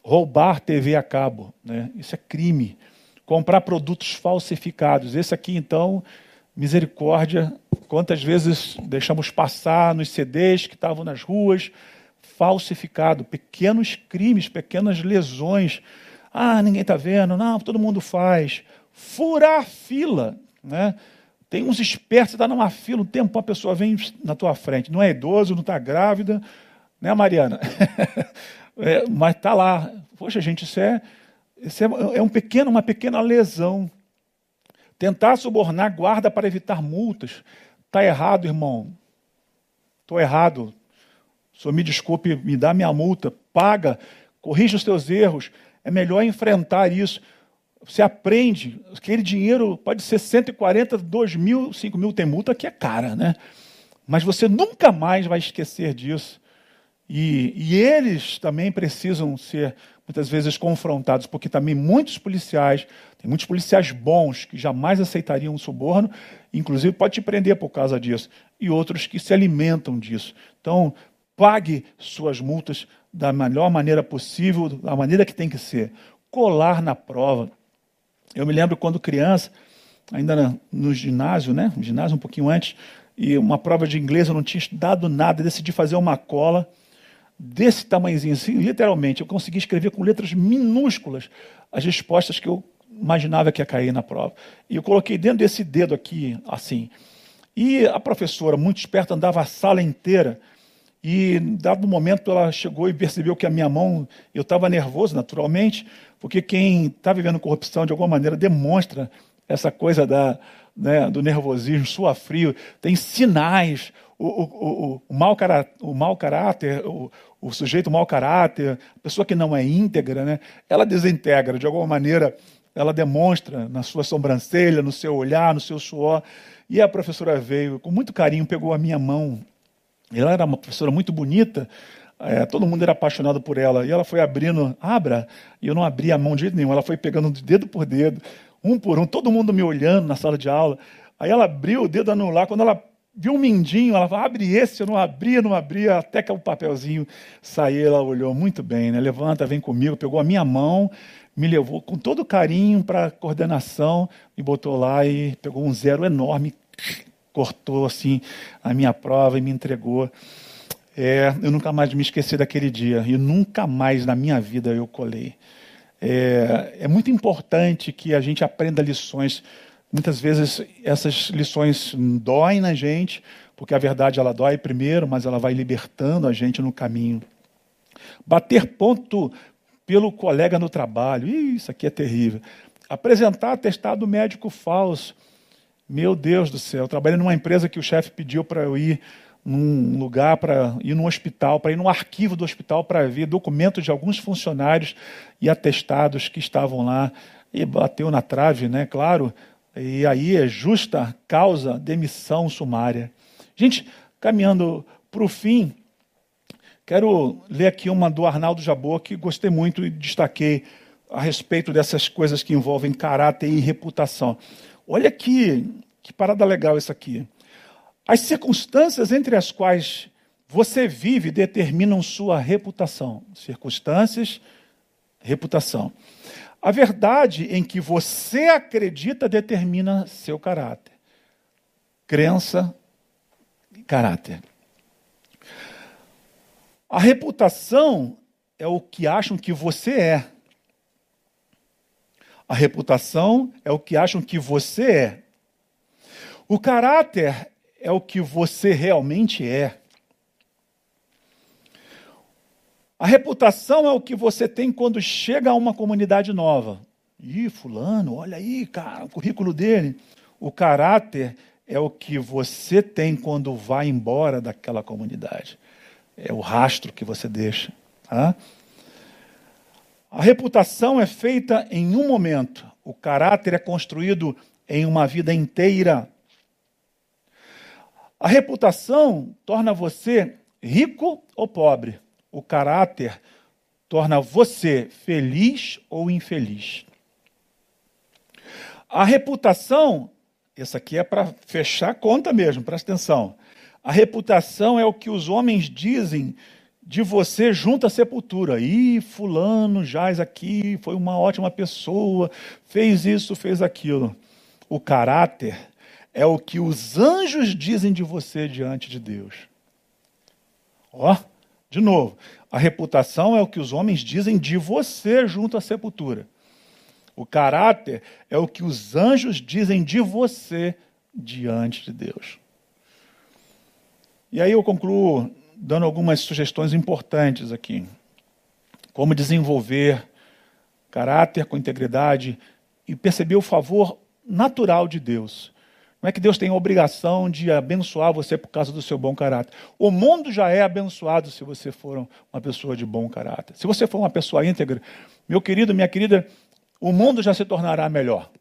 Roubar TV a cabo, né? isso é crime. Comprar produtos falsificados. Esse aqui, então, misericórdia, quantas vezes deixamos passar nos CDs que estavam nas ruas, falsificado, pequenos crimes, pequenas lesões ah, ninguém está vendo. Não, todo mundo faz. Furar fila. Né? Tem uns espertos, está numa fila, um tempo a pessoa vem na tua frente. Não é idoso, não está grávida. Né, Mariana? é, mas está lá. Poxa, gente, isso é, isso é, é um pequeno, uma pequena lesão. Tentar subornar guarda para evitar multas. Está errado, irmão. Estou errado. Senhor me desculpe, me dá minha multa. Paga, corrija os teus erros. É melhor enfrentar isso. Você aprende, aquele dinheiro pode ser 140, 2 mil, 5 mil, tem multa que é cara, né? Mas você nunca mais vai esquecer disso. E, e, eles também precisam ser, muitas vezes, confrontados, porque também muitos policiais, tem muitos policiais bons que jamais aceitariam um suborno, inclusive pode te prender por causa disso, e outros que se alimentam disso. Então, pague suas multas da melhor maneira possível, da maneira que tem que ser. Colar na prova. Eu me lembro quando criança, ainda no ginásio, né? No ginásio um pouquinho antes, e uma prova de inglês eu não tinha estudado nada, decidi fazer uma cola desse tamanhozinho assim, literalmente. Eu consegui escrever com letras minúsculas as respostas que eu imaginava que ia cair na prova. E eu coloquei dentro desse dedo aqui, assim. E a professora, muito esperta, andava a sala inteira. E, dado momento, ela chegou e percebeu que a minha mão, eu estava nervoso, naturalmente, porque quem está vivendo corrupção, de alguma maneira, demonstra essa coisa da, né, do nervosismo, sua frio, tem sinais. O, o, o, o, mau, caráter, o mau caráter, o, o sujeito mau caráter, a pessoa que não é íntegra, né, ela desintegra, de alguma maneira, ela demonstra na sua sobrancelha, no seu olhar, no seu suor. E a professora veio, com muito carinho, pegou a minha mão. Ela era uma professora muito bonita, é, todo mundo era apaixonado por ela. E ela foi abrindo, abra, e eu não abri a mão de jeito nenhum. Ela foi pegando de dedo por dedo, um por um, todo mundo me olhando na sala de aula. Aí ela abriu o dedo anular, quando ela viu um mindinho, ela falou, abre esse, eu não abria, não abria, até que o papelzinho saiu, ela olhou muito bem, né? Levanta, vem comigo, pegou a minha mão, me levou com todo carinho para a coordenação, me botou lá e pegou um zero enorme, cortou assim a minha prova e me entregou. É, eu nunca mais me esqueci daquele dia e nunca mais na minha vida eu colei. É, é muito importante que a gente aprenda lições. Muitas vezes essas lições doem na gente, porque a verdade ela dói primeiro, mas ela vai libertando a gente no caminho. Bater ponto pelo colega no trabalho, isso aqui é terrível. Apresentar atestado médico falso. Meu Deus do céu, eu trabalhei numa empresa que o chefe pediu para eu ir num lugar para ir num hospital, para ir no arquivo do hospital para ver documentos de alguns funcionários e atestados que estavam lá. E bateu na trave, né? Claro. E aí é justa causa demissão sumária. Gente, caminhando para o fim, quero ler aqui uma do Arnaldo Jabor que gostei muito e destaquei a respeito dessas coisas que envolvem caráter e reputação. Olha que, que parada legal isso aqui. As circunstâncias entre as quais você vive determinam sua reputação. Circunstâncias, reputação. A verdade em que você acredita determina seu caráter. Crença e caráter. A reputação é o que acham que você é. A reputação é o que acham que você é. O caráter é o que você realmente é. A reputação é o que você tem quando chega a uma comunidade nova. Ih, fulano, olha aí, cara, o currículo dele. O caráter é o que você tem quando vai embora daquela comunidade. É o rastro que você deixa. Tá? A reputação é feita em um momento. O caráter é construído em uma vida inteira. A reputação torna você rico ou pobre. O caráter torna você feliz ou infeliz. A reputação, essa aqui é para fechar a conta mesmo, presta atenção. A reputação é o que os homens dizem de você junto à sepultura. Ih, fulano jaz aqui, foi uma ótima pessoa, fez isso, fez aquilo. O caráter é o que os anjos dizem de você diante de Deus. Ó, de novo, a reputação é o que os homens dizem de você junto à sepultura. O caráter é o que os anjos dizem de você diante de Deus. E aí eu concluo dando algumas sugestões importantes aqui. Como desenvolver caráter com integridade e perceber o favor natural de Deus não é que Deus tem a obrigação de abençoar você por causa do seu bom caráter. O mundo já é abençoado se você for uma pessoa de bom caráter. Se você for uma pessoa íntegra, meu querido, minha querida, o mundo já se tornará melhor.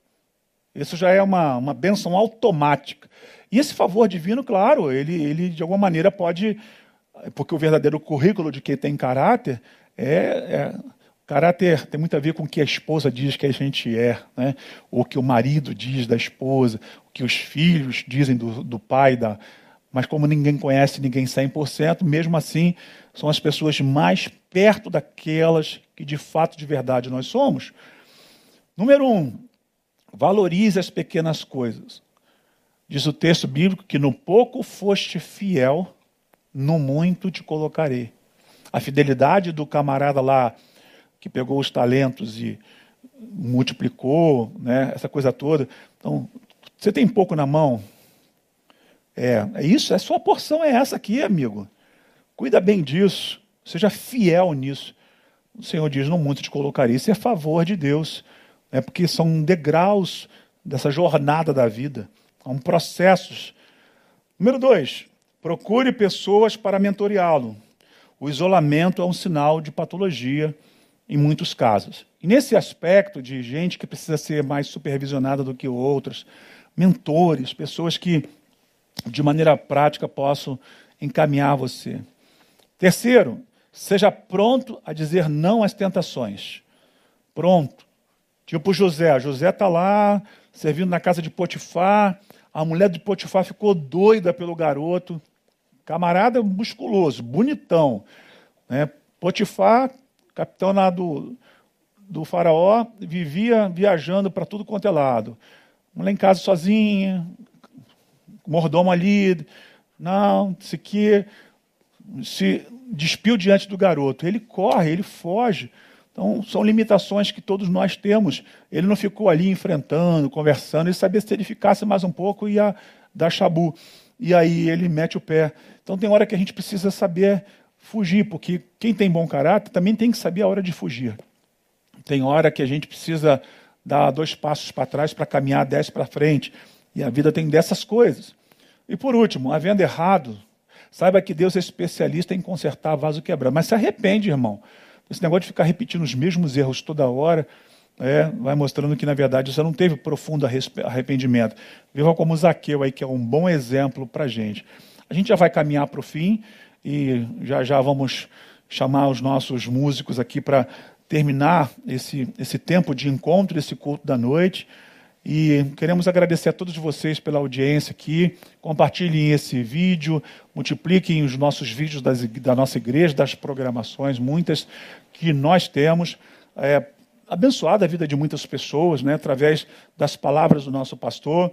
Isso já é uma, uma bênção automática. E esse favor divino, claro, ele, ele de alguma maneira pode. Porque o verdadeiro currículo de quem tem caráter é, é Caráter tem muito a ver com o que a esposa diz que a gente é, né? ou que o marido diz da esposa, o que os filhos dizem do, do pai, da... mas como ninguém conhece ninguém 100%, mesmo assim, são as pessoas mais perto daquelas que de fato, de verdade, nós somos. Número um, valorize as pequenas coisas. Diz o texto bíblico que no pouco foste fiel, no muito te colocarei. A fidelidade do camarada lá que pegou os talentos e multiplicou, né, essa coisa toda. Então, você tem pouco na mão, É, é isso, a sua porção é essa aqui, amigo. Cuida bem disso, seja fiel nisso. O Senhor diz: No mundo te colocaria. Isso é favor de Deus, é porque são degraus dessa jornada da vida, são processos. Número dois, procure pessoas para mentoreá-lo. O isolamento é um sinal de patologia em muitos casos. E nesse aspecto de gente que precisa ser mais supervisionada do que outros, mentores, pessoas que de maneira prática possam encaminhar você. Terceiro, seja pronto a dizer não às tentações. Pronto. Tipo José. José está lá servindo na casa de Potifar. A mulher de Potifar ficou doida pelo garoto. Camarada musculoso, bonitão. Né? Potifar capitão lá do, do faraó, vivia viajando para tudo quanto é lado. Mulher em casa sozinha, mordomo ali, não, isso aqui, se despiu diante do garoto. Ele corre, ele foge. Então, são limitações que todos nós temos. Ele não ficou ali enfrentando, conversando, ele sabia se ele ficasse mais um pouco, ia dar chabu. E aí ele mete o pé. Então, tem hora que a gente precisa saber fugir, porque quem tem bom caráter também tem que saber a hora de fugir. Tem hora que a gente precisa dar dois passos para trás para caminhar dez para frente. E a vida tem dessas coisas. E por último, havendo errado, saiba que Deus é especialista em consertar vaso quebrado. Mas se arrepende, irmão. Esse negócio de ficar repetindo os mesmos erros toda hora, é, vai mostrando que, na verdade, você não teve profundo arrependimento. Viva como Zaqueu aí, que é um bom exemplo para a gente. A gente já vai caminhar para o fim e já já vamos chamar os nossos músicos aqui para terminar esse, esse tempo de encontro, esse culto da noite. E queremos agradecer a todos vocês pela audiência aqui. Compartilhem esse vídeo, multipliquem os nossos vídeos das, da nossa igreja, das programações, muitas que nós temos. É, abençoado a vida de muitas pessoas, né, através das palavras do nosso pastor.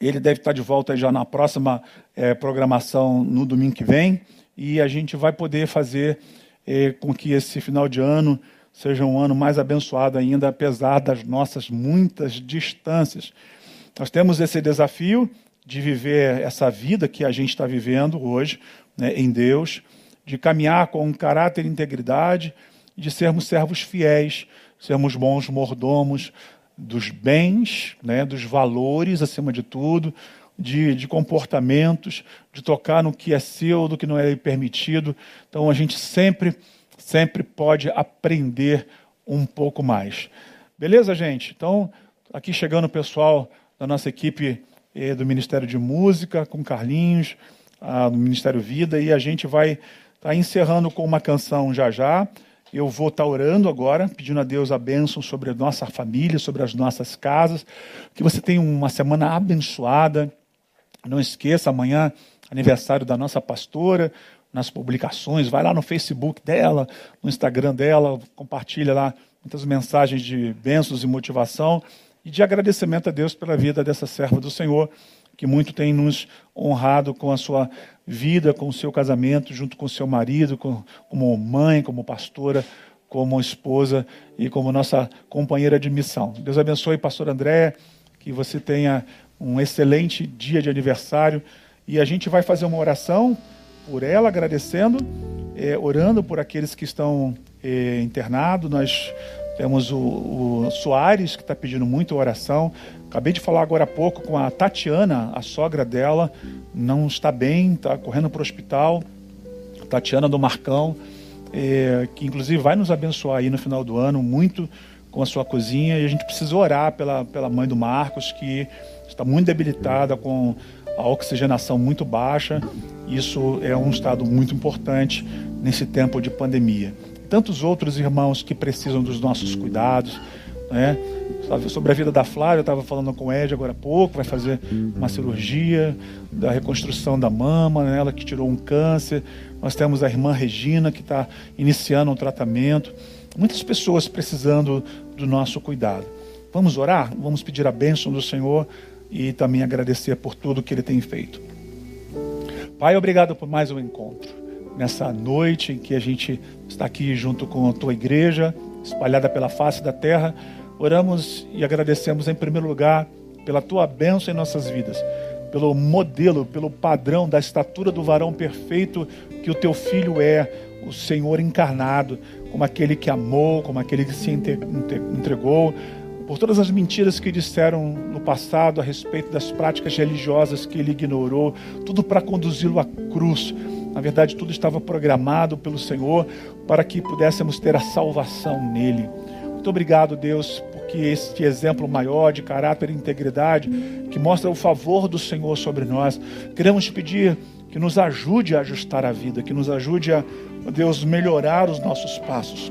Ele deve estar de volta já na próxima é, programação no domingo que vem. E a gente vai poder fazer é, com que esse final de ano seja um ano mais abençoado ainda, apesar das nossas muitas distâncias. Nós temos esse desafio de viver essa vida que a gente está vivendo hoje né, em Deus, de caminhar com um caráter e integridade, de sermos servos fiéis, sermos bons mordomos dos bens, né, dos valores acima de tudo, de, de comportamentos, de tocar no que é seu, do que não é permitido. Então a gente sempre sempre pode aprender um pouco mais. Beleza, gente? Então, aqui chegando o pessoal da nossa equipe eh, do Ministério de Música, com Carlinhos, ah, do Ministério Vida, e a gente vai estar tá encerrando com uma canção já já. Eu vou estar orando agora, pedindo a Deus a bênção sobre a nossa família, sobre as nossas casas. Que você tenha uma semana abençoada. Não esqueça, amanhã, aniversário da nossa pastora, nas publicações, vai lá no Facebook dela, no Instagram dela, compartilha lá muitas mensagens de bênçãos e motivação e de agradecimento a Deus pela vida dessa serva do Senhor, que muito tem nos honrado com a sua vida, com o seu casamento, junto com o seu marido, com, como mãe, como pastora, como esposa e como nossa companheira de missão. Deus abençoe, pastor André, que você tenha um excelente dia de aniversário e a gente vai fazer uma oração por ela, agradecendo, é, orando por aqueles que estão é, internados. Nós temos o, o Soares, que está pedindo muito oração. Acabei de falar agora há pouco com a Tatiana, a sogra dela, não está bem, está correndo para o hospital. Tatiana do Marcão, é, que inclusive vai nos abençoar aí no final do ano muito com a sua cozinha. E a gente precisa orar pela, pela mãe do Marcos, que está muito debilitada com a oxigenação muito baixa. Isso é um estado muito importante nesse tempo de pandemia. Tantos outros irmãos que precisam dos nossos cuidados, né? Sobre a vida da Flávia, eu estava falando com o Ed agora há pouco, vai fazer uma cirurgia da reconstrução da mama, né? ela que tirou um câncer. Nós temos a irmã Regina, que está iniciando um tratamento. Muitas pessoas precisando do nosso cuidado. Vamos orar? Vamos pedir a bênção do Senhor e também agradecer por tudo que Ele tem feito. Pai, obrigado por mais um encontro. Nessa noite em que a gente está aqui junto com a tua igreja, espalhada pela face da terra, oramos e agradecemos em primeiro lugar pela tua bênção em nossas vidas. pelo modelo, pelo padrão da estatura do varão perfeito que o teu filho é, o Senhor encarnado, como aquele que amou, como aquele que se entregou, por todas as mentiras que disseram no passado a respeito das práticas religiosas que ele ignorou, tudo para conduzi-lo à cruz. Na verdade, tudo estava programado pelo Senhor para que pudéssemos ter a salvação nele. Muito obrigado, Deus, porque este exemplo maior de caráter e integridade, que mostra o favor do Senhor sobre nós, queremos te pedir que nos ajude a ajustar a vida, que nos ajude a, Deus, melhorar os nossos passos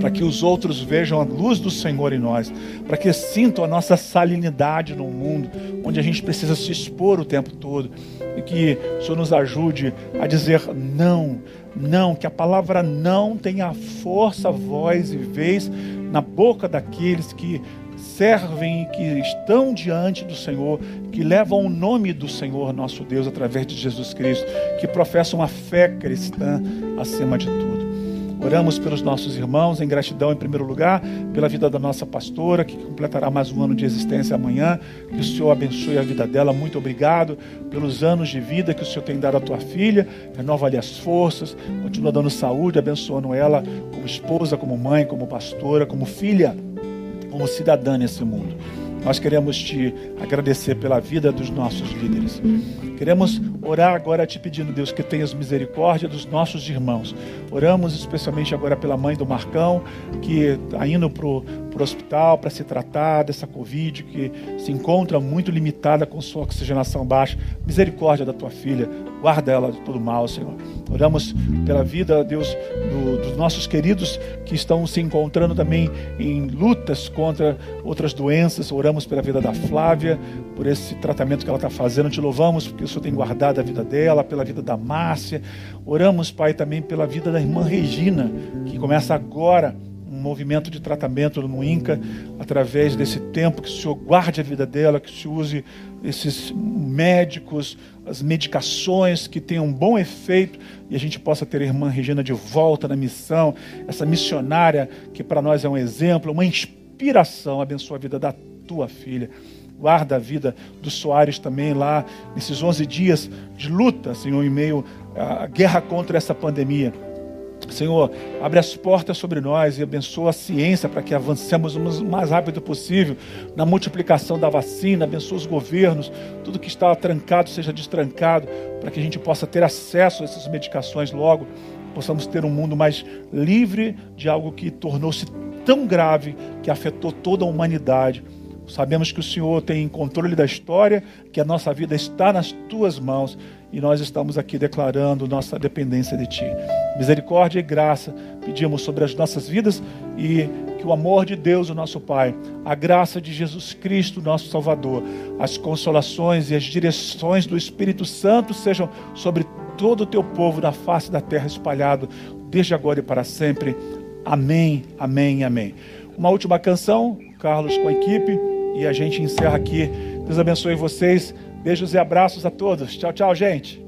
para que os outros vejam a luz do Senhor em nós, para que sintam a nossa salinidade no mundo, onde a gente precisa se expor o tempo todo, e que o Senhor nos ajude a dizer não, não, que a palavra não tenha força, voz e vez na boca daqueles que servem e que estão diante do Senhor, que levam o nome do Senhor nosso Deus através de Jesus Cristo, que professam a fé cristã acima de tudo. Oramos pelos nossos irmãos, em gratidão, em primeiro lugar, pela vida da nossa pastora, que completará mais um ano de existência amanhã. Que o Senhor abençoe a vida dela. Muito obrigado pelos anos de vida que o Senhor tem dado à tua filha. Renova-lhe as forças, continua dando saúde, abençoando ela como esposa, como mãe, como pastora, como filha, como cidadã nesse mundo. Nós queremos te agradecer pela vida dos nossos líderes. Queremos orar agora te pedindo, Deus, que tenhas misericórdia dos nossos irmãos. Oramos especialmente agora pela mãe do Marcão, que está indo para o hospital para se tratar dessa Covid, que se encontra muito limitada com sua oxigenação baixa. Misericórdia da tua filha, guarda ela de todo mal, Senhor. Oramos pela vida, Deus, do, dos nossos queridos que estão se encontrando também em lutas contra outras doenças. Oramos pela vida da Flávia, por esse tratamento que ela está fazendo. Te louvamos porque o Senhor tem guardado a vida dela, pela vida da Márcia. Oramos, Pai, também pela vida da irmã Regina, que começa agora um movimento de tratamento no INCA, através desse tempo, que o Senhor guarde a vida dela, que Senhor use esses médicos, as medicações que tenham um bom efeito e a gente possa ter a irmã Regina de volta na missão, essa missionária que para nós é um exemplo, uma inspiração. Abençoa a vida da tua filha. Guarda a vida do Soares também lá, nesses 11 dias de luta, Senhor, em meio à guerra contra essa pandemia. Senhor, abre as portas sobre nós e abençoa a ciência para que avancemos o mais rápido possível na multiplicação da vacina, abençoa os governos, tudo que está trancado seja destrancado, para que a gente possa ter acesso a essas medicações logo, possamos ter um mundo mais livre de algo que tornou-se tão grave que afetou toda a humanidade. Sabemos que o Senhor tem controle da história, que a nossa vida está nas tuas mãos e nós estamos aqui declarando nossa dependência de Ti. Misericórdia e graça pedimos sobre as nossas vidas e que o amor de Deus, o nosso Pai, a graça de Jesus Cristo, nosso Salvador, as consolações e as direções do Espírito Santo sejam sobre todo o teu povo na face da terra espalhado, desde agora e para sempre. Amém, amém, amém. Uma última canção, Carlos com a equipe, e a gente encerra aqui. Deus abençoe vocês. Beijos e abraços a todos. Tchau, tchau, gente.